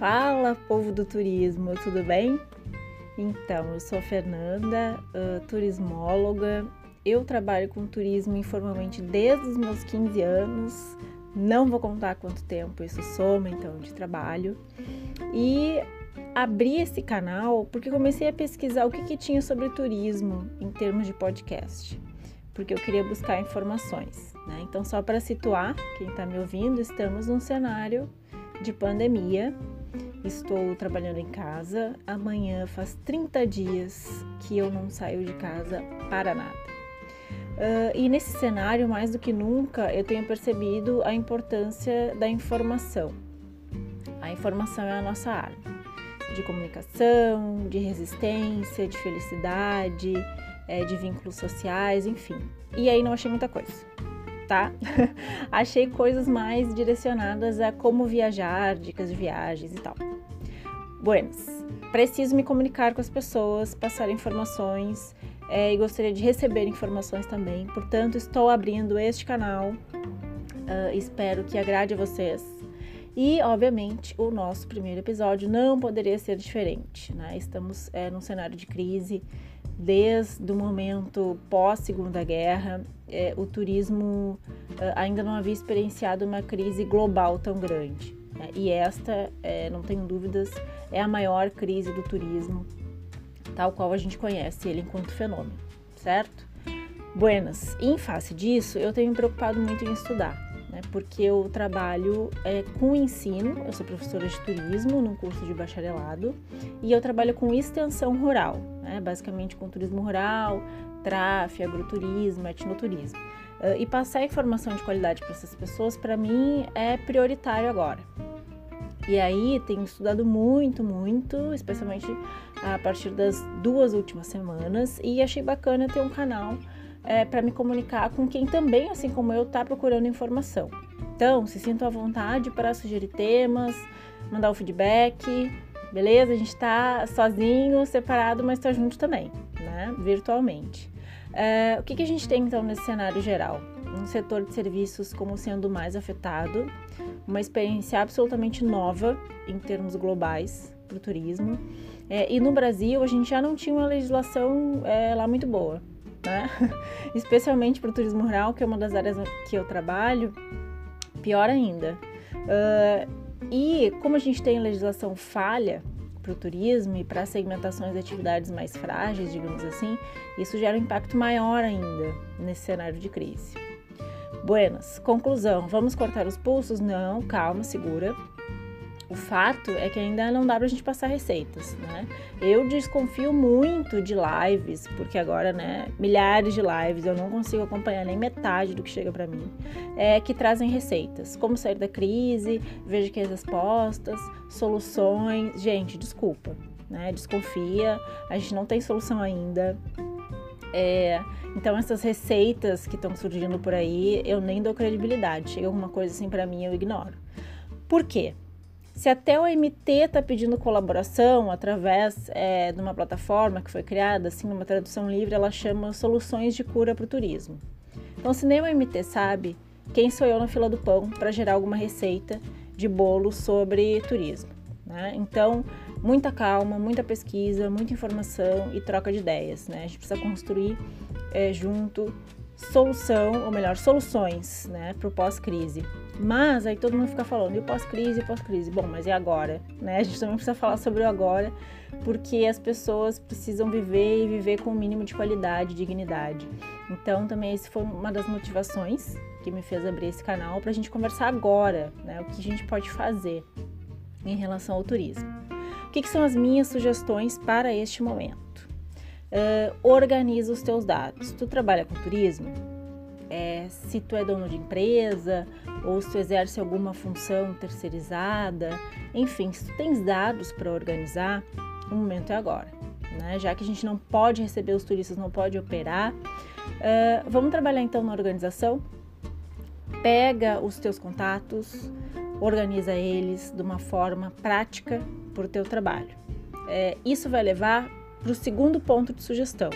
Fala, povo do turismo, tudo bem? Então, eu sou Fernanda, uh, turismóloga. Eu trabalho com turismo informalmente desde os meus 15 anos. Não vou contar quanto tempo isso soma, então, de trabalho. E abri esse canal porque comecei a pesquisar o que, que tinha sobre turismo em termos de podcast. Porque eu queria buscar informações. Né? Então, só para situar quem está me ouvindo, estamos num cenário de pandemia Estou trabalhando em casa. Amanhã faz 30 dias que eu não saio de casa para nada. Uh, e nesse cenário, mais do que nunca, eu tenho percebido a importância da informação. A informação é a nossa arma de comunicação, de resistência, de felicidade, é, de vínculos sociais, enfim. E aí não achei muita coisa tá? Achei coisas mais direcionadas a como viajar, dicas de viagens e tal. Buenas, preciso me comunicar com as pessoas, passar informações é, e gostaria de receber informações também. Portanto, estou abrindo este canal. Uh, espero que agrade a vocês. E, obviamente, o nosso primeiro episódio não poderia ser diferente, né? Estamos é, num cenário de crise desde o momento pós-Segunda Guerra, é, o turismo é, ainda não havia experienciado uma crise global tão grande. Né? E esta, é, não tenho dúvidas, é a maior crise do turismo, tal qual a gente conhece ele enquanto fenômeno, certo? Buenas, em face disso, eu tenho me preocupado muito em estudar né? Porque eu trabalho é, com ensino, eu sou professora de turismo num curso de bacharelado e eu trabalho com extensão rural, né? Basicamente com turismo rural, tráfego, agroturismo, etnoturismo. Uh, e passar informação de qualidade para essas pessoas, para mim, é prioritário agora. E aí tenho estudado muito, muito, especialmente a partir das duas últimas semanas, e achei bacana ter um canal é, para me comunicar com quem também, assim como eu, está procurando informação. Então, se sinto à vontade para sugerir temas, mandar o feedback, beleza? A gente está sozinho, separado, mas está junto também, né? Virtualmente. É, o que, que a gente tem então nesse cenário geral? Um setor de serviços como sendo mais afetado, uma experiência absolutamente nova em termos globais para o turismo. É, e no Brasil a gente já não tinha uma legislação é, lá muito boa né? Especialmente para o turismo rural, que é uma das áreas que eu trabalho, pior ainda. Uh, e como a gente tem legislação falha para o turismo e para segmentações de atividades mais frágeis, digamos assim, isso gera um impacto maior ainda nesse cenário de crise. Buenas, conclusão, vamos cortar os pulsos? Não, calma, segura. O fato é que ainda não dá pra gente passar receitas, né? Eu desconfio muito de lives, porque agora, né, milhares de lives, eu não consigo acompanhar nem metade do que chega para mim, é que trazem receitas, como sair da crise, veja aqui as respostas, soluções. Gente, desculpa, né? Desconfia, a gente não tem solução ainda. É, então essas receitas que estão surgindo por aí, eu nem dou credibilidade. Chega alguma coisa assim para mim, eu ignoro. Por quê? Se até o MT está pedindo colaboração através é, de uma plataforma que foi criada, assim, numa tradução livre, ela chama Soluções de Cura para o Turismo. Então, se nem o MT sabe, quem sou eu na fila do pão para gerar alguma receita de bolo sobre turismo? Né? Então, muita calma, muita pesquisa, muita informação e troca de ideias. Né? A gente precisa construir é, junto solução, ou melhor, soluções né, para o pós-crise. Mas aí todo mundo fica falando, e pós-crise, pós-crise. Bom, mas e agora? Né? A gente também precisa falar sobre o agora, porque as pessoas precisam viver e viver com o mínimo de qualidade, dignidade. Então, também esse foi uma das motivações que me fez abrir esse canal para a gente conversar agora, né? O que a gente pode fazer em relação ao turismo. O que, que são as minhas sugestões para este momento? Uh, organiza os teus dados. Tu trabalha com turismo? É, se tu é dono de empresa ou se tu exerce alguma função terceirizada, enfim, se tu tens dados para organizar, o momento é agora. Né? Já que a gente não pode receber os turistas, não pode operar, uh, vamos trabalhar então na organização? Pega os teus contatos, organiza eles de uma forma prática para o teu trabalho. É, isso vai levar para o segundo ponto de sugestão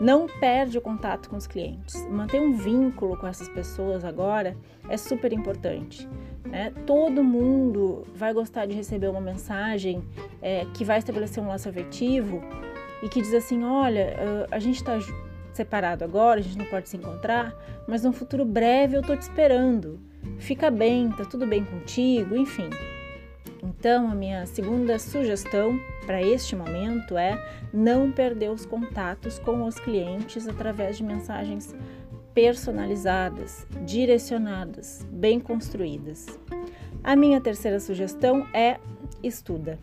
não perde o contato com os clientes. Manter um vínculo com essas pessoas agora é super importante. Né? Todo mundo vai gostar de receber uma mensagem é, que vai estabelecer um laço afetivo e que diz assim: olha, a gente está separado agora, a gente não pode se encontrar, mas num futuro breve eu tô te esperando. Fica bem, tá tudo bem contigo, enfim. Então, a minha segunda sugestão para este momento é não perder os contatos com os clientes através de mensagens personalizadas, direcionadas, bem construídas. A minha terceira sugestão é estuda,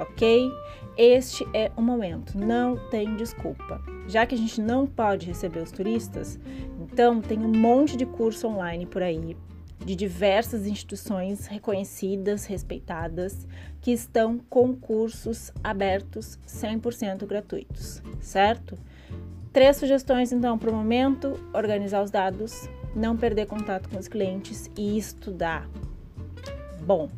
ok? Este é o momento, não tem desculpa. Já que a gente não pode receber os turistas, então tem um monte de curso online por aí, de diversas instituições reconhecidas, respeitadas, que estão com cursos abertos 100% gratuitos, certo? Três sugestões então para o momento: organizar os dados, não perder contato com os clientes e estudar. Bom,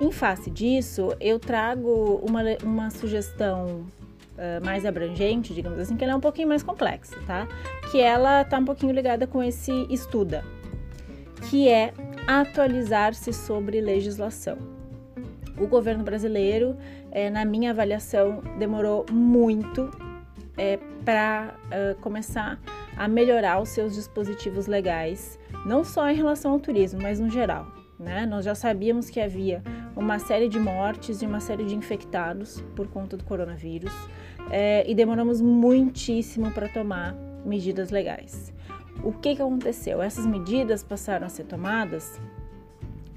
em face disso, eu trago uma, uma sugestão uh, mais abrangente, digamos assim, que ela é um pouquinho mais complexa, tá? Que ela está um pouquinho ligada com esse estuda, que é atualizar-se sobre legislação. O governo brasileiro, é, na minha avaliação, demorou muito é, para uh, começar a melhorar os seus dispositivos legais, não só em relação ao turismo, mas no geral. Né? Nós já sabíamos que havia uma série de mortes e uma série de infectados por conta do coronavírus é, e demoramos muitíssimo para tomar medidas legais. O que, que aconteceu? Essas medidas passaram a ser tomadas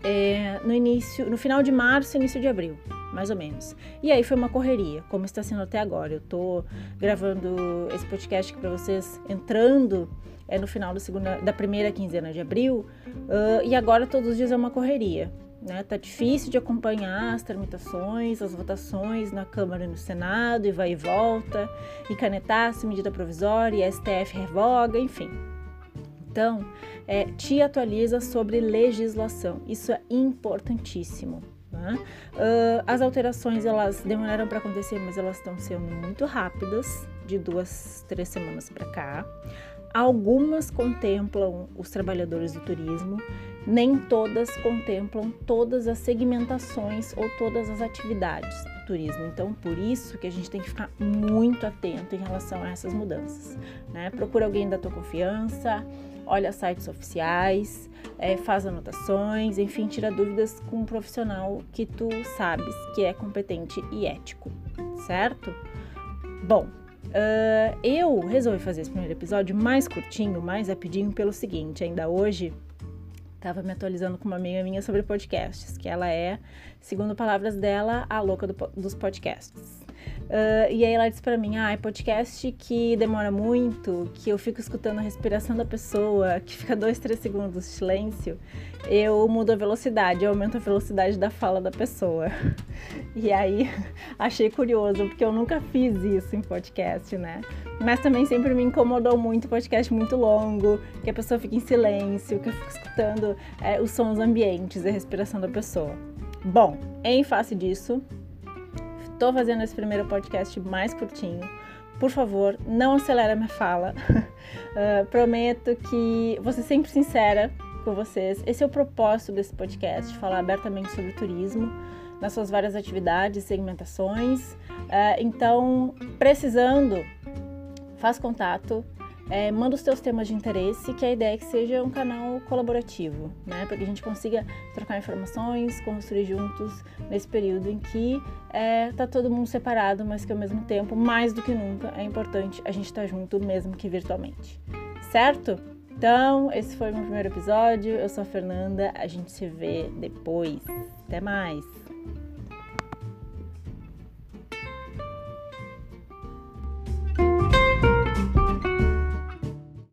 é, no início, no final de março, início de abril mais ou menos. E aí foi uma correria, como está sendo até agora. Eu tô gravando esse podcast para vocês entrando é no final da, segunda, da primeira quinzena de abril uh, e agora todos os dias é uma correria. Né? Tá difícil de acompanhar as tramitações, as votações na Câmara e no Senado, e vai e volta, e canetar-se medida provisória, e STF revoga, enfim. Então, é, te atualiza sobre legislação. Isso é importantíssimo. Né? Uh, as alterações elas demoraram para acontecer, mas elas estão sendo muito rápidas, de duas, três semanas para cá. Algumas contemplam os trabalhadores do turismo, nem todas contemplam todas as segmentações ou todas as atividades turismo. Então, por isso que a gente tem que ficar muito atento em relação a essas mudanças. Né? Procura alguém da tua confiança, olha sites oficiais, é, faz anotações, enfim, tira dúvidas com um profissional que tu sabes que é competente e ético, certo? Bom, uh, eu resolvi fazer esse primeiro episódio mais curtinho, mais rapidinho, pelo seguinte: ainda hoje estava me atualizando com uma amiga minha sobre podcasts, que ela é, segundo palavras dela, a louca do, dos podcasts. Uh, e aí ela disse para mim, ah, é podcast que demora muito, que eu fico escutando a respiração da pessoa, que fica dois, três segundos de silêncio, eu mudo a velocidade, eu aumento a velocidade da fala da pessoa. E aí achei curioso, porque eu nunca fiz isso em podcast, né? Mas também sempre me incomodou muito podcast muito longo, que a pessoa fica em silêncio, que eu fico escutando é, os sons ambientes e a respiração da pessoa. Bom, em face disso, Tô fazendo esse primeiro podcast mais curtinho. Por favor, não acelera minha fala. uh, prometo que vou ser sempre sincera com vocês. Esse é o propósito desse podcast, falar abertamente sobre turismo nas suas várias atividades, segmentações. Uh, então, precisando, faz contato é, manda os teus temas de interesse, que a ideia é que seja um canal colaborativo, né? Para que a gente consiga trocar informações, construir juntos nesse período em que é, tá todo mundo separado, mas que ao mesmo tempo, mais do que nunca, é importante a gente estar tá junto, mesmo que virtualmente. Certo? Então, esse foi o meu primeiro episódio. Eu sou a Fernanda, a gente se vê depois. Até mais!